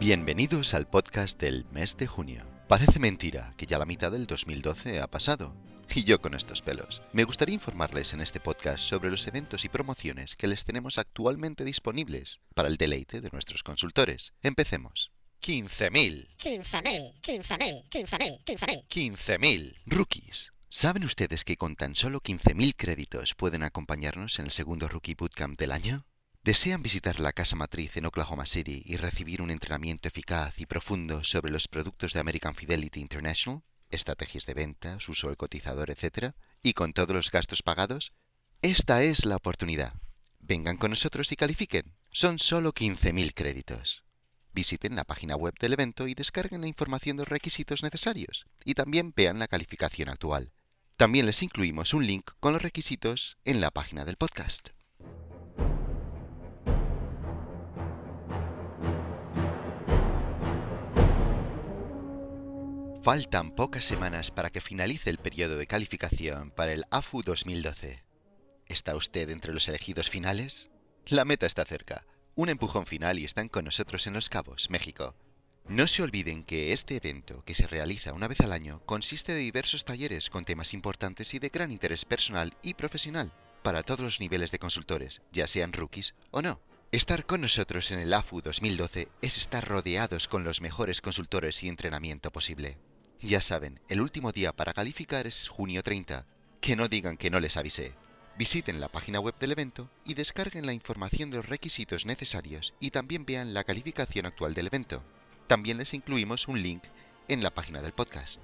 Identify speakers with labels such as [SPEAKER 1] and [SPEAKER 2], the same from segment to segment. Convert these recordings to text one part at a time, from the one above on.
[SPEAKER 1] Bienvenidos al podcast del mes de junio. Parece mentira que ya la mitad del 2012 ha pasado. Y yo con estos pelos. Me gustaría informarles en este podcast sobre los eventos y promociones que les tenemos actualmente disponibles para el deleite de nuestros consultores. Empecemos. 15.000.
[SPEAKER 2] 15.000, 15.000, 15.000, 15.000.
[SPEAKER 1] 15.000. Rookies. ¿Saben ustedes que con tan solo 15.000 créditos pueden acompañarnos en el segundo Rookie Bootcamp del año? ¿Desean visitar la casa matriz en Oklahoma City y recibir un entrenamiento eficaz y profundo sobre los productos de American Fidelity International? Estrategias de venta, uso del cotizador, etc. ¿Y con todos los gastos pagados? Esta es la oportunidad. Vengan con nosotros y califiquen. Son solo 15.000 créditos. Visiten la página web del evento y descarguen la información de los requisitos necesarios. Y también vean la calificación actual. También les incluimos un link con los requisitos en la página del podcast. Faltan pocas semanas para que finalice el periodo de calificación para el AFU 2012. ¿Está usted entre los elegidos finales? La meta está cerca. Un empujón final y están con nosotros en Los Cabos, México. No se olviden que este evento, que se realiza una vez al año, consiste de diversos talleres con temas importantes y de gran interés personal y profesional para todos los niveles de consultores, ya sean rookies o no. Estar con nosotros en el AFU 2012 es estar rodeados con los mejores consultores y entrenamiento posible. Ya saben, el último día para calificar es junio 30. Que no digan que no les avisé. Visiten la página web del evento y descarguen la información de los requisitos necesarios y también vean la calificación actual del evento. También les incluimos un link en la página del podcast.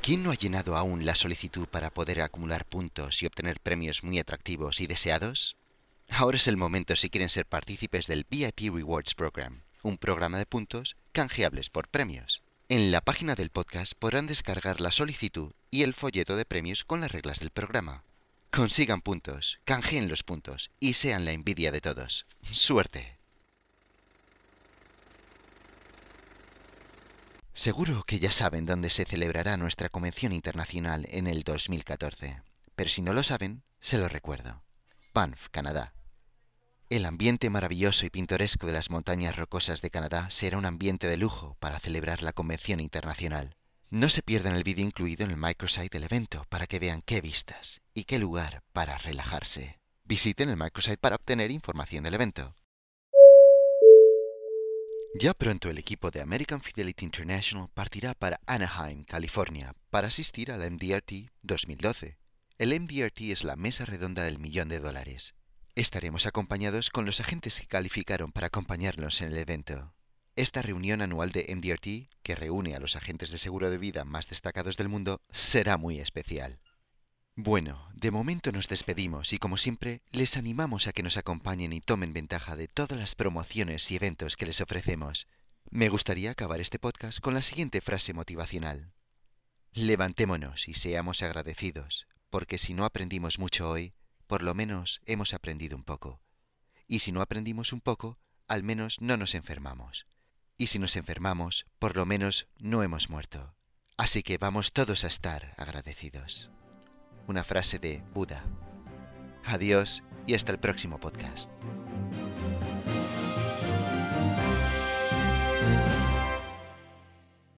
[SPEAKER 1] ¿Quién no ha llenado aún la solicitud para poder acumular puntos y obtener premios muy atractivos y deseados? Ahora es el momento si quieren ser partícipes del VIP Rewards Program, un programa de puntos canjeables por premios. En la página del podcast podrán descargar la solicitud y el folleto de premios con las reglas del programa. Consigan puntos, canjeen los puntos y sean la envidia de todos. ¡Suerte! Seguro que ya saben dónde se celebrará nuestra convención internacional en el 2014, pero si no lo saben, se lo recuerdo. Banff, Canadá. El ambiente maravilloso y pintoresco de las montañas rocosas de Canadá será un ambiente de lujo para celebrar la convención internacional. No se pierdan el vídeo incluido en el microsite del evento para que vean qué vistas y qué lugar para relajarse. Visiten el microsite para obtener información del evento. Ya pronto el equipo de American Fidelity International partirá para Anaheim, California, para asistir al MDRT 2012. El MDRT es la mesa redonda del millón de dólares. Estaremos acompañados con los agentes que calificaron para acompañarnos en el evento. Esta reunión anual de MDRT, que reúne a los agentes de seguro de vida más destacados del mundo, será muy especial. Bueno, de momento nos despedimos y como siempre les animamos a que nos acompañen y tomen ventaja de todas las promociones y eventos que les ofrecemos. Me gustaría acabar este podcast con la siguiente frase motivacional. Levantémonos y seamos agradecidos, porque si no aprendimos mucho hoy, por lo menos hemos aprendido un poco. Y si no aprendimos un poco, al menos no nos enfermamos. Y si nos enfermamos, por lo menos no hemos muerto. Así que vamos todos a estar agradecidos una frase de Buda. Adiós y hasta el próximo podcast.